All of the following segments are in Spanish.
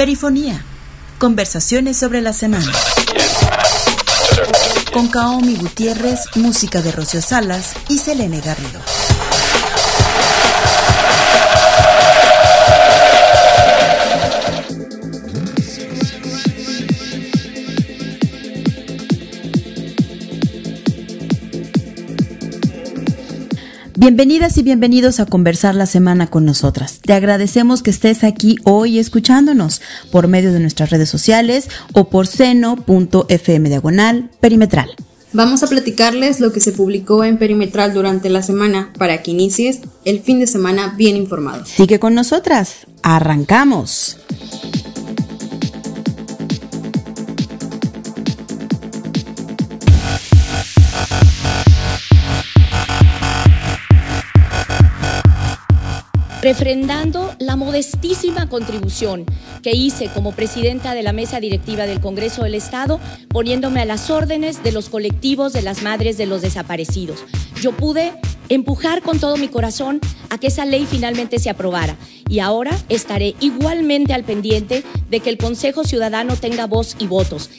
Perifonía. Conversaciones sobre la semana. Con Kaomi Gutiérrez, música de Rocío Salas y Selene Garrido. Bienvenidas y bienvenidos a conversar la semana con nosotras. Te agradecemos que estés aquí hoy escuchándonos por medio de nuestras redes sociales o por seno.fm diagonal perimetral. Vamos a platicarles lo que se publicó en Perimetral durante la semana para que inicies el fin de semana bien informado. Sigue con nosotras. Arrancamos. Refrendando la modestísima contribución que hice como presidenta de la mesa directiva del Congreso del Estado, poniéndome a las órdenes de los colectivos de las madres de los desaparecidos. Yo pude empujar con todo mi corazón a que esa ley finalmente se aprobara y ahora estaré igualmente al pendiente de que el Consejo Ciudadano tenga voz y votos.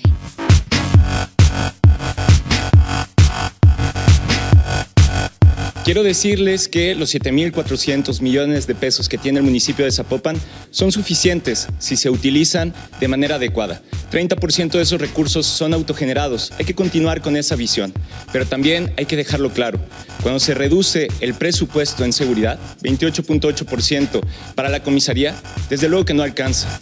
Quiero decirles que los 7.400 millones de pesos que tiene el municipio de Zapopan son suficientes si se utilizan de manera adecuada. 30% de esos recursos son autogenerados. Hay que continuar con esa visión. Pero también hay que dejarlo claro. Cuando se reduce el presupuesto en seguridad, 28.8% para la comisaría, desde luego que no alcanza.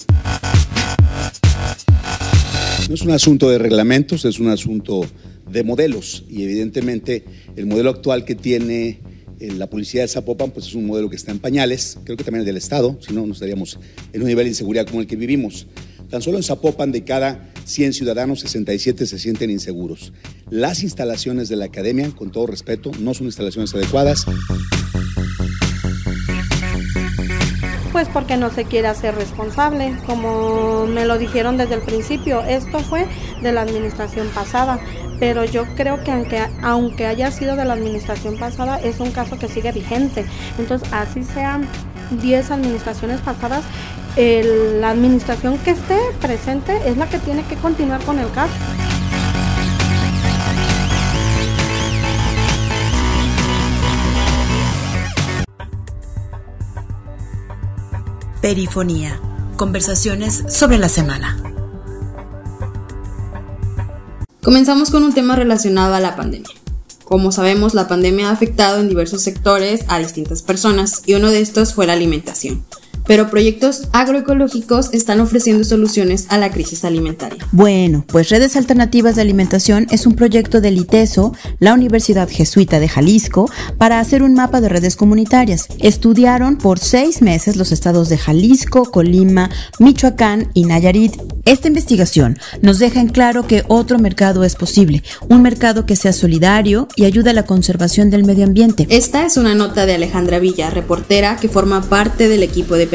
No es un asunto de reglamentos, es un asunto de modelos y evidentemente el modelo actual que tiene eh, la policía de Zapopan pues es un modelo que está en pañales, creo que también es del Estado, si no, no estaríamos en un nivel de inseguridad como el que vivimos. Tan solo en Zapopan de cada 100 ciudadanos, 67 se sienten inseguros. Las instalaciones de la academia, con todo respeto, no son instalaciones adecuadas. Pues porque no se quiere hacer responsable, como me lo dijeron desde el principio, esto fue de la administración pasada, pero yo creo que aunque, aunque haya sido de la administración pasada, es un caso que sigue vigente. Entonces, así sean 10 administraciones pasadas, la administración que esté presente es la que tiene que continuar con el caso. Perifonía. Conversaciones sobre la semana. Comenzamos con un tema relacionado a la pandemia. Como sabemos, la pandemia ha afectado en diversos sectores a distintas personas y uno de estos fue la alimentación pero proyectos agroecológicos están ofreciendo soluciones a la crisis alimentaria. Bueno, pues Redes Alternativas de Alimentación es un proyecto del ITESO, la Universidad Jesuita de Jalisco, para hacer un mapa de redes comunitarias. Estudiaron por seis meses los estados de Jalisco, Colima, Michoacán y Nayarit. Esta investigación nos deja en claro que otro mercado es posible, un mercado que sea solidario y ayude a la conservación del medio ambiente. Esta es una nota de Alejandra Villa, reportera que forma parte del equipo de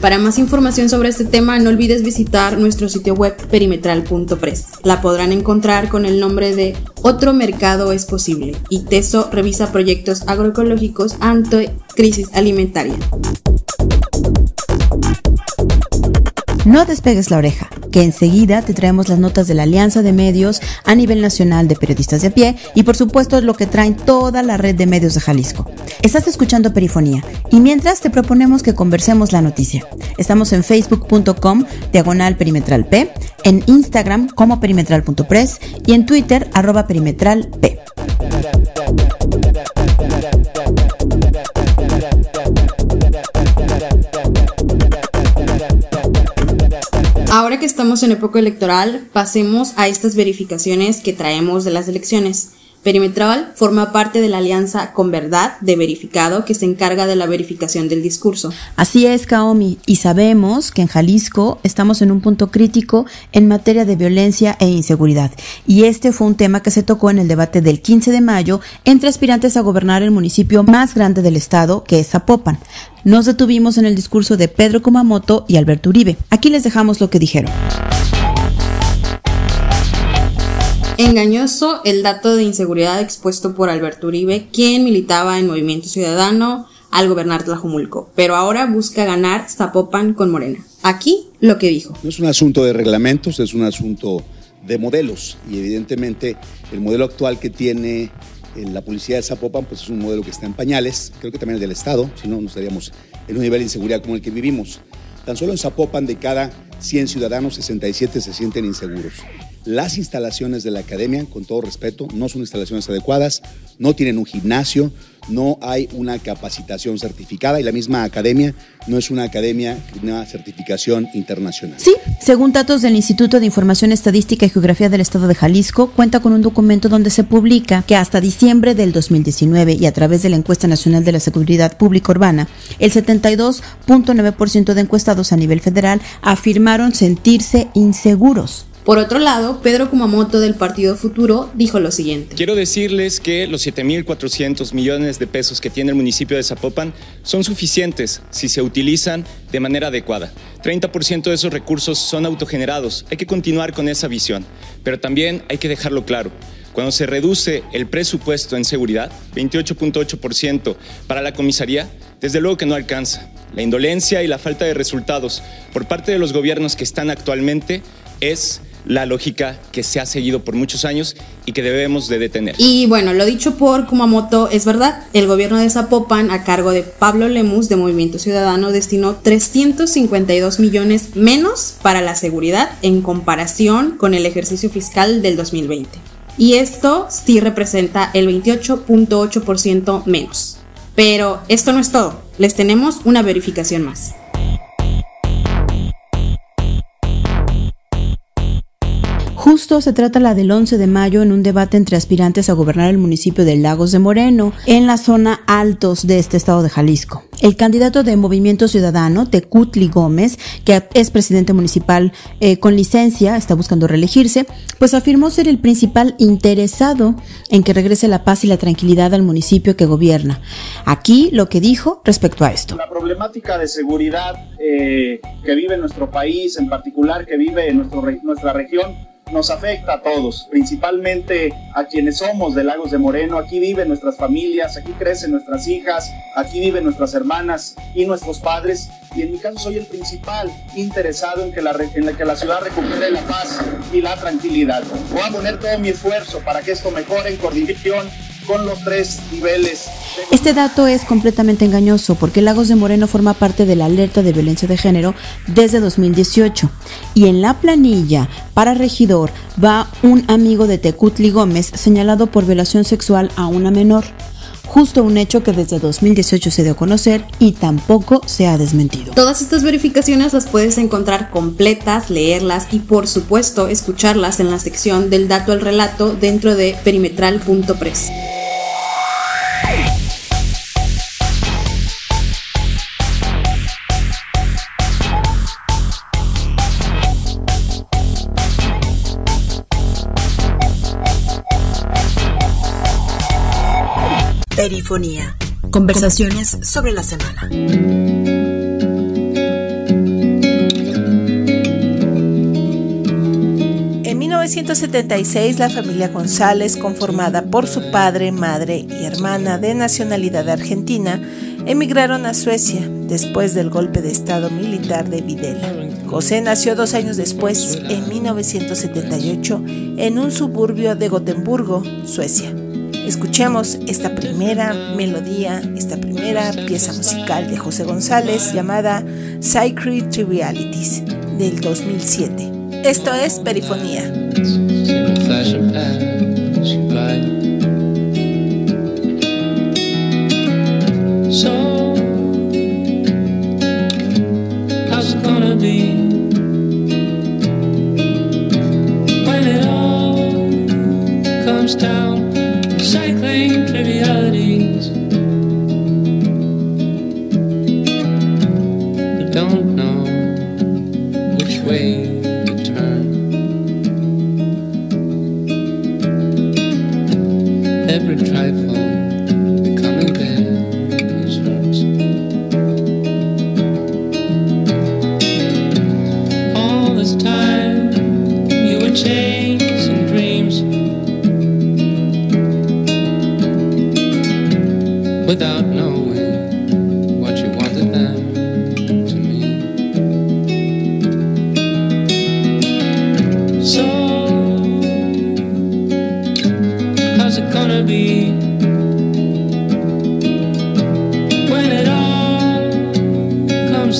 para más información sobre este tema, no olvides visitar nuestro sitio web perimetral.press. La podrán encontrar con el nombre de Otro Mercado es Posible y TESO revisa proyectos agroecológicos ante crisis alimentaria. No despegues la oreja, que enseguida te traemos las notas de la Alianza de Medios a nivel nacional de periodistas de a pie y por supuesto lo que traen toda la red de medios de Jalisco. Estás escuchando Perifonía y mientras te proponemos que conversemos la noticia. Estamos en facebook.com diagonal perimetral P, en Instagram como perimetral.press y en Twitter arroba perimetral P. Ahora que estamos en época electoral, pasemos a estas verificaciones que traemos de las elecciones. Perimetral forma parte de la alianza Con Verdad de Verificado que se encarga de la verificación del discurso. Así es, Kaomi, y sabemos que en Jalisco estamos en un punto crítico en materia de violencia e inseguridad. Y este fue un tema que se tocó en el debate del 15 de mayo entre aspirantes a gobernar el municipio más grande del estado, que es Zapopan. Nos detuvimos en el discurso de Pedro Kumamoto y Alberto Uribe. Aquí les dejamos lo que dijeron. Engañoso el dato de inseguridad expuesto por Alberto Uribe, quien militaba en Movimiento Ciudadano al gobernar Tlajumulco, pero ahora busca ganar Zapopan con Morena. Aquí lo que dijo. No es un asunto de reglamentos, es un asunto de modelos y evidentemente el modelo actual que tiene eh, la policía de Zapopan pues es un modelo que está en pañales, creo que también el del Estado, si no, no estaríamos en un nivel de inseguridad como el que vivimos. Tan solo en Zapopan de cada 100 ciudadanos, 67 se sienten inseguros. Las instalaciones de la academia, con todo respeto, no son instalaciones adecuadas, no tienen un gimnasio, no hay una capacitación certificada y la misma academia no es una academia, una certificación internacional. Sí, según datos del Instituto de Información Estadística y Geografía del Estado de Jalisco, cuenta con un documento donde se publica que hasta diciembre del 2019 y a través de la encuesta nacional de la seguridad pública urbana, el 72.9% de encuestados a nivel federal afirmaron sentirse inseguros. Por otro lado, Pedro Kumamoto del Partido Futuro dijo lo siguiente. Quiero decirles que los 7.400 millones de pesos que tiene el municipio de Zapopan son suficientes si se utilizan de manera adecuada. 30% de esos recursos son autogenerados. Hay que continuar con esa visión, pero también hay que dejarlo claro. Cuando se reduce el presupuesto en seguridad, 28.8% para la comisaría, desde luego que no alcanza. La indolencia y la falta de resultados por parte de los gobiernos que están actualmente es la lógica que se ha seguido por muchos años y que debemos de detener. Y bueno, lo dicho por Kumamoto es verdad. El gobierno de Zapopan, a cargo de Pablo Lemus de Movimiento Ciudadano, destinó 352 millones menos para la seguridad en comparación con el ejercicio fiscal del 2020. Y esto sí representa el 28.8% menos. Pero esto no es todo. Les tenemos una verificación más. Justo se trata la del 11 de mayo en un debate entre aspirantes a gobernar el municipio de Lagos de Moreno, en la zona altos de este estado de Jalisco. El candidato de Movimiento Ciudadano, Tecutli Gómez, que es presidente municipal eh, con licencia, está buscando reelegirse, pues afirmó ser el principal interesado en que regrese la paz y la tranquilidad al municipio que gobierna. Aquí lo que dijo respecto a esto. La problemática de seguridad eh, que vive nuestro país, en particular que vive nuestro, nuestra región, nos afecta a todos, principalmente a quienes somos de Lagos de Moreno. Aquí viven nuestras familias, aquí crecen nuestras hijas, aquí viven nuestras hermanas y nuestros padres. Y en mi caso soy el principal interesado en que la, que la ciudad recupere la paz y la tranquilidad. Voy a poner todo mi esfuerzo para que esto mejore en coordinación con los tres niveles. Este dato es completamente engañoso porque Lagos de Moreno forma parte de la alerta de violencia de género desde 2018 y en la planilla para regidor va un amigo de Tecutli Gómez señalado por violación sexual a una menor justo un hecho que desde 2018 se dio a conocer y tampoco se ha desmentido. Todas estas verificaciones las puedes encontrar completas, leerlas y por supuesto escucharlas en la sección del dato al relato dentro de perimetral.press. Perifonía. Conversaciones sobre la semana. En 1976, la familia González, conformada por su padre, madre y hermana de nacionalidad argentina, emigraron a Suecia después del golpe de Estado militar de Videla. José nació dos años después, en 1978, en un suburbio de Gotemburgo, Suecia. Escuchemos esta primera melodía, esta primera pieza musical de José González llamada Sacred Trivialities del 2007. Esto es Perifonía. sing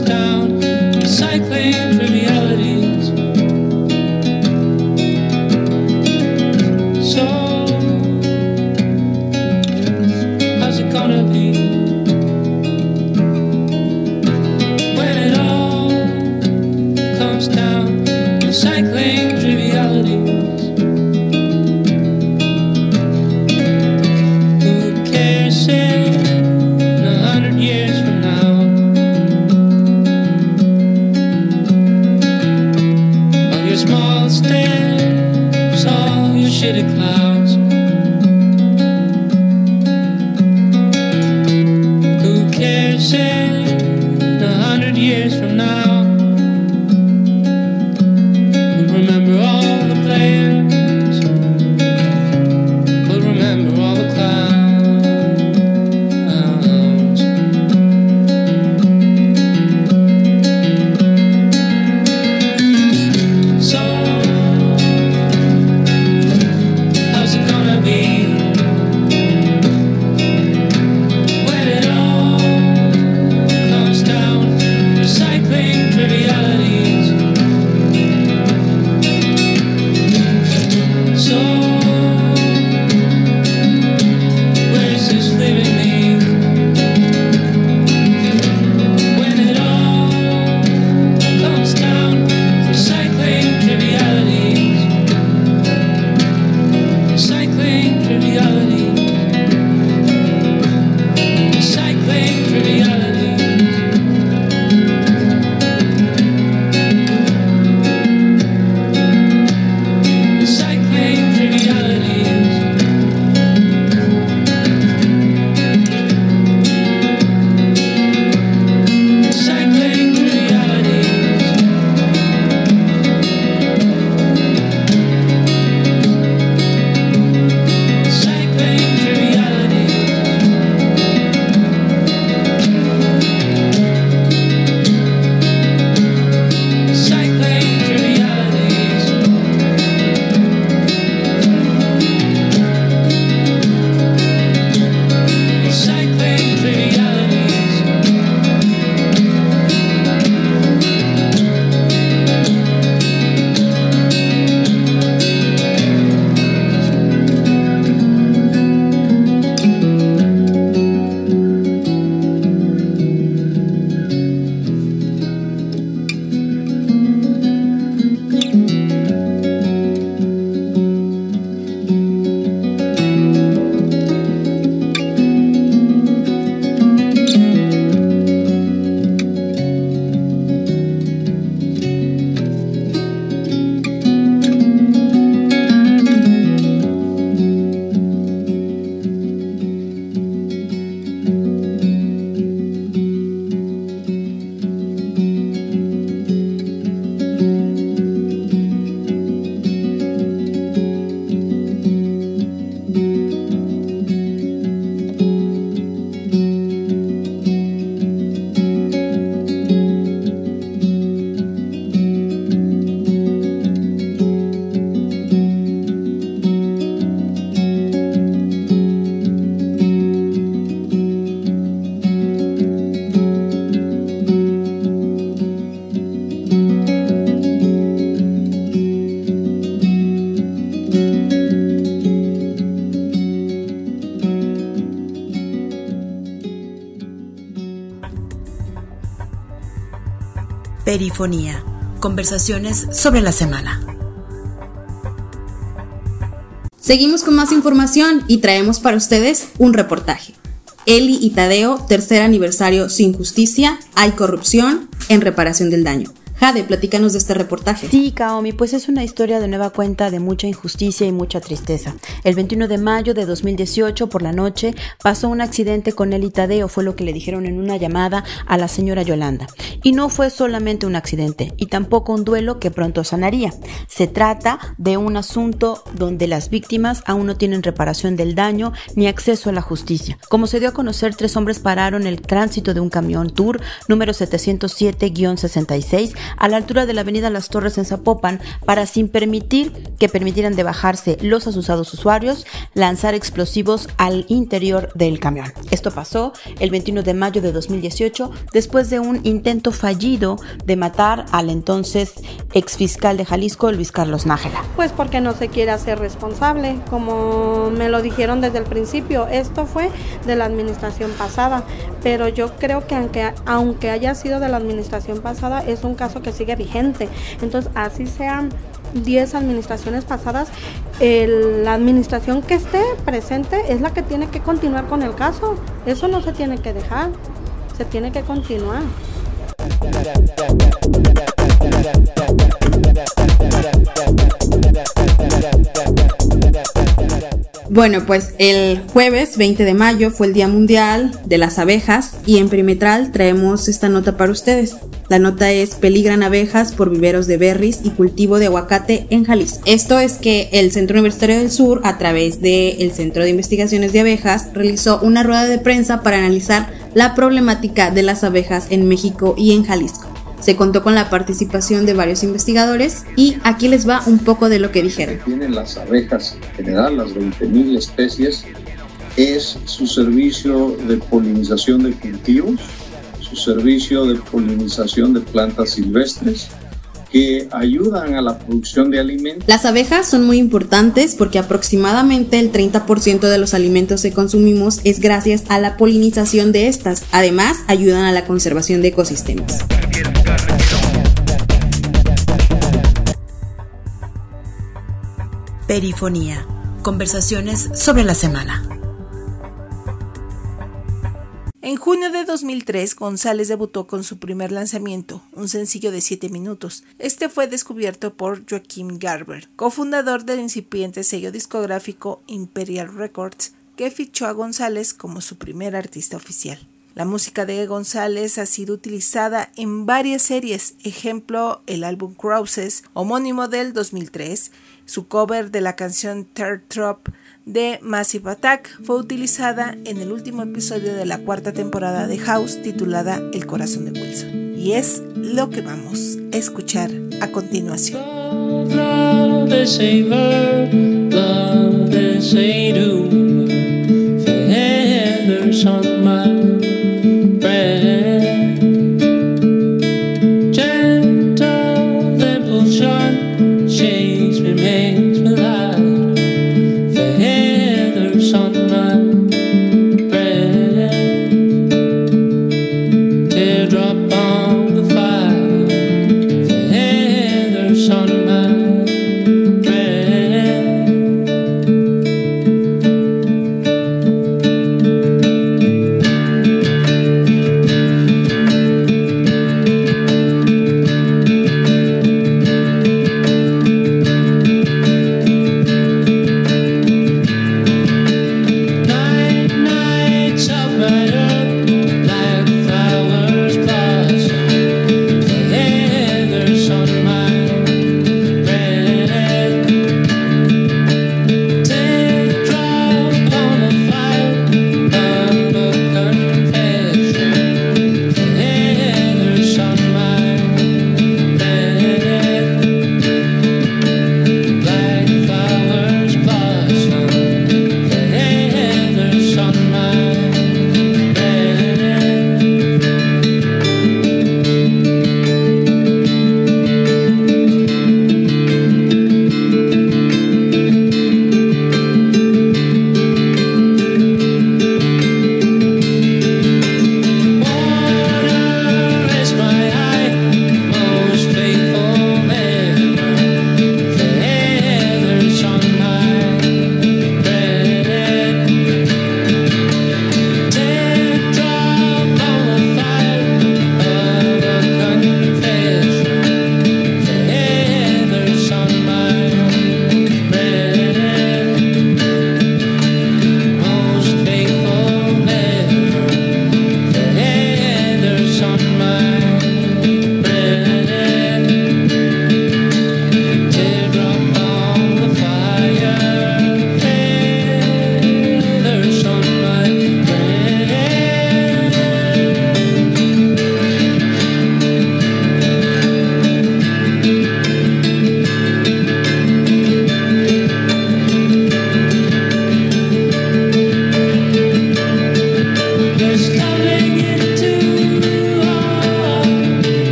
down Conversaciones sobre la semana. Seguimos con más información y traemos para ustedes un reportaje. Eli y Tadeo, tercer aniversario sin justicia, hay corrupción en reparación del daño. Jade, platícanos de este reportaje. Sí, Kaomi, pues es una historia de nueva cuenta de mucha injusticia y mucha tristeza. El 21 de mayo de 2018, por la noche, pasó un accidente con el Tadeo, fue lo que le dijeron en una llamada a la señora Yolanda. Y no fue solamente un accidente, y tampoco un duelo que pronto sanaría. Se trata de un asunto donde las víctimas aún no tienen reparación del daño ni acceso a la justicia. Como se dio a conocer, tres hombres pararon el tránsito de un camión Tour número 707-66 a la altura de la avenida Las Torres en Zapopan para sin permitir que permitieran de bajarse los asusados usuarios, lanzar explosivos al interior del camión. Esto pasó el 21 de mayo de 2018 después de un intento fallido de matar al entonces exfiscal de Jalisco, Luis Carlos Nájera. Pues porque no se quiere hacer responsable, como me lo dijeron desde el principio, esto fue de la administración pasada, pero yo creo que aunque, aunque haya sido de la administración pasada, es un caso que sigue vigente. Entonces, así sean 10 administraciones pasadas, la administración que esté presente es la que tiene que continuar con el caso. Eso no se tiene que dejar, se tiene que continuar. Bueno, pues el jueves 20 de mayo fue el Día Mundial de las Abejas y en Perimetral traemos esta nota para ustedes. La nota es Peligran abejas por viveros de berries y cultivo de aguacate en Jalisco. Esto es que el Centro Universitario del Sur, a través del Centro de Investigaciones de Abejas, realizó una rueda de prensa para analizar la problemática de las abejas en México y en Jalisco. Se contó con la participación de varios investigadores y aquí les va un poco de lo que dijeron. Tienen las abejas en general, las 20.000 especies, es su servicio de polinización de cultivos, su servicio de polinización de plantas silvestres, que ayudan a la producción de alimentos. Las abejas son muy importantes porque aproximadamente el 30% de los alimentos que consumimos es gracias a la polinización de estas. Además, ayudan a la conservación de ecosistemas. Perifonía. Conversaciones sobre la semana. En junio de 2003, González debutó con su primer lanzamiento, un sencillo de 7 minutos. Este fue descubierto por Joaquim Garber, cofundador del incipiente sello discográfico Imperial Records, que fichó a González como su primer artista oficial. La música de González ha sido utilizada en varias series, ejemplo el álbum Crosses, homónimo del 2003, su cover de la canción Third Trop de Massive Attack fue utilizada en el último episodio de la cuarta temporada de House titulada El corazón de Wilson. Y es lo que vamos a escuchar a continuación.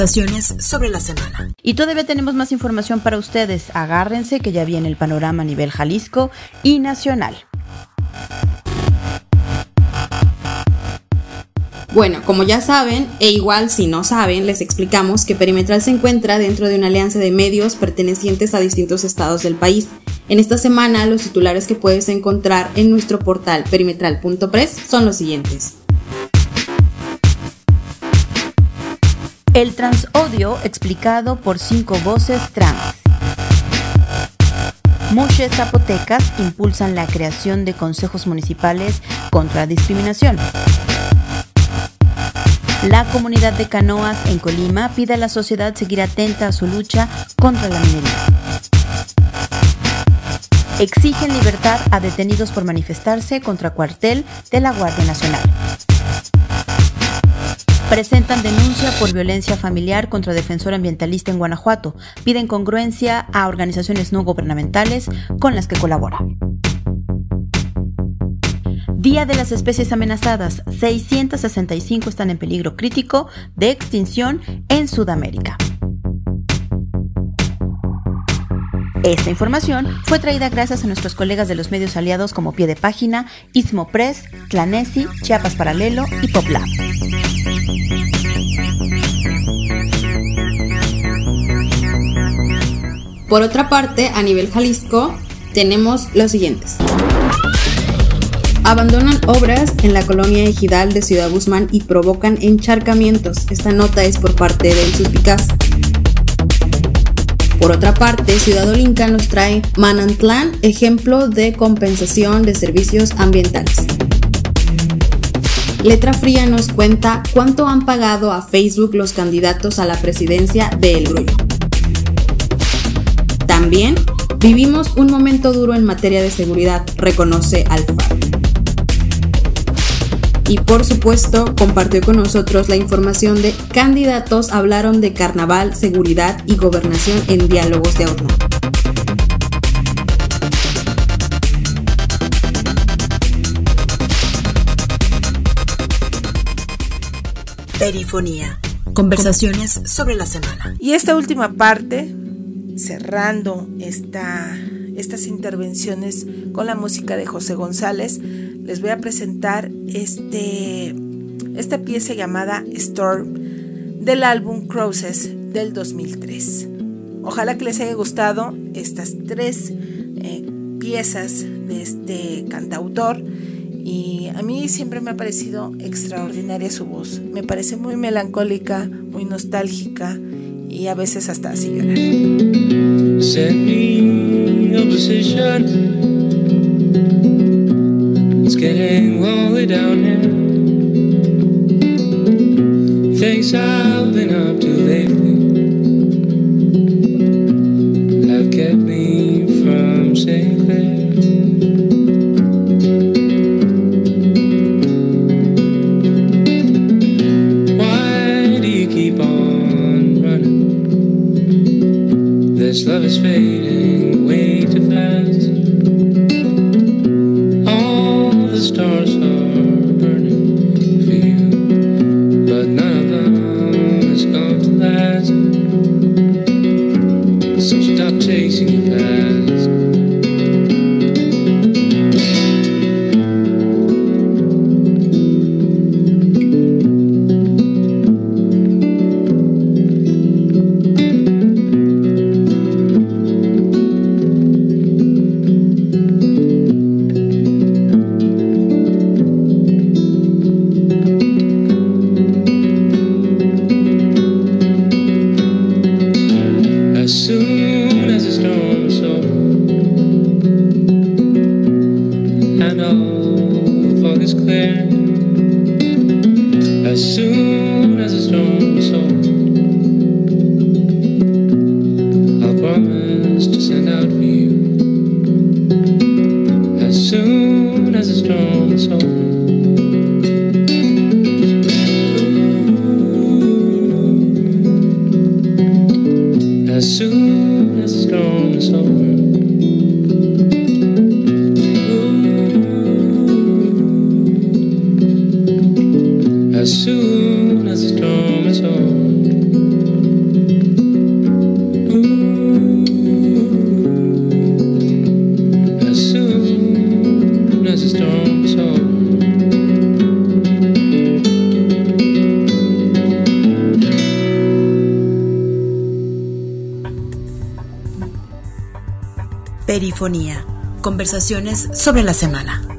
Conversaciones sobre la semana. Y todavía tenemos más información para ustedes. Agárrense que ya viene el panorama a nivel Jalisco y nacional. Bueno, como ya saben, e igual si no saben, les explicamos que Perimetral se encuentra dentro de una alianza de medios pertenecientes a distintos estados del país. En esta semana, los titulares que puedes encontrar en nuestro portal perimetral.press son los siguientes. El transodio explicado por cinco voces trans. Muchas zapotecas impulsan la creación de consejos municipales contra discriminación. La comunidad de canoas en Colima pide a la sociedad seguir atenta a su lucha contra la minería. Exigen libertad a detenidos por manifestarse contra cuartel de la Guardia Nacional presentan denuncia por violencia familiar contra defensor ambientalista en Guanajuato. Piden congruencia a organizaciones no gubernamentales con las que colaboran. Día de las especies amenazadas. 665 están en peligro crítico de extinción en Sudamérica. Esta información fue traída gracias a nuestros colegas de los medios aliados como Pie de Página, Istmo Press, Clanesi, Chiapas Paralelo y PopLab. Por otra parte, a nivel Jalisco, tenemos los siguientes. Abandonan obras en la colonia ejidal de Ciudad Guzmán y provocan encharcamientos. Esta nota es por parte del Suspicaz. Por otra parte, Ciudad Olinca nos trae Manantlán, ejemplo de compensación de servicios ambientales. Letra Fría nos cuenta cuánto han pagado a Facebook los candidatos a la presidencia de El Grullo. También vivimos un momento duro en materia de seguridad, reconoce Alfaro. Y por supuesto, compartió con nosotros la información de candidatos hablaron de carnaval, seguridad y gobernación en diálogos de horno. Perifonía. Conversaciones sobre la semana. Y esta última parte, cerrando esta, estas intervenciones con la música de José González, les voy a presentar este, esta pieza llamada Storm del álbum Crosses del 2003. Ojalá que les haya gustado estas tres eh, piezas de este cantautor y a mí siempre me ha parecido extraordinaria su voz. Me parece muy melancólica, muy nostálgica y a veces hasta así llorar. Me. It's getting lonely down here. Things I've been up to lately love is fading soon. Perifonía. Conversaciones sobre la semana.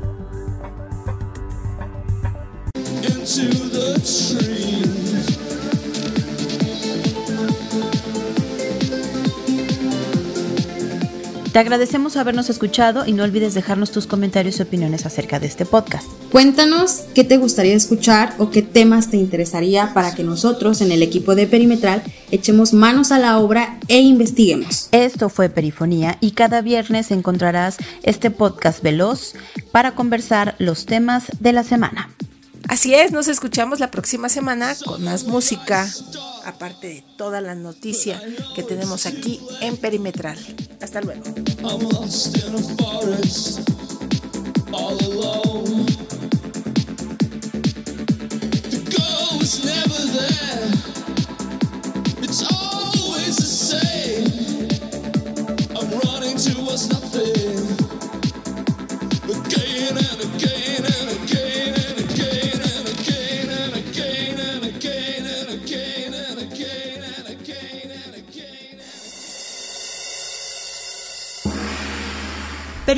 Te agradecemos habernos escuchado y no olvides dejarnos tus comentarios y opiniones acerca de este podcast. Cuéntanos qué te gustaría escuchar o qué temas te interesaría para que nosotros en el equipo de Perimetral echemos manos a la obra e investiguemos. Esto fue Perifonía y cada viernes encontrarás este podcast veloz para conversar los temas de la semana. Así es, nos escuchamos la próxima semana con más música, aparte de toda la noticia que tenemos aquí en Perimetral. Hasta luego.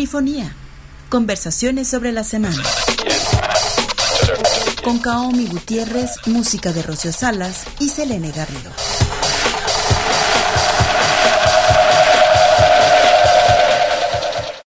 Perifonía. Conversaciones sobre la semana. Con Kaomi Gutiérrez, música de Rocio Salas y Selene Garrido.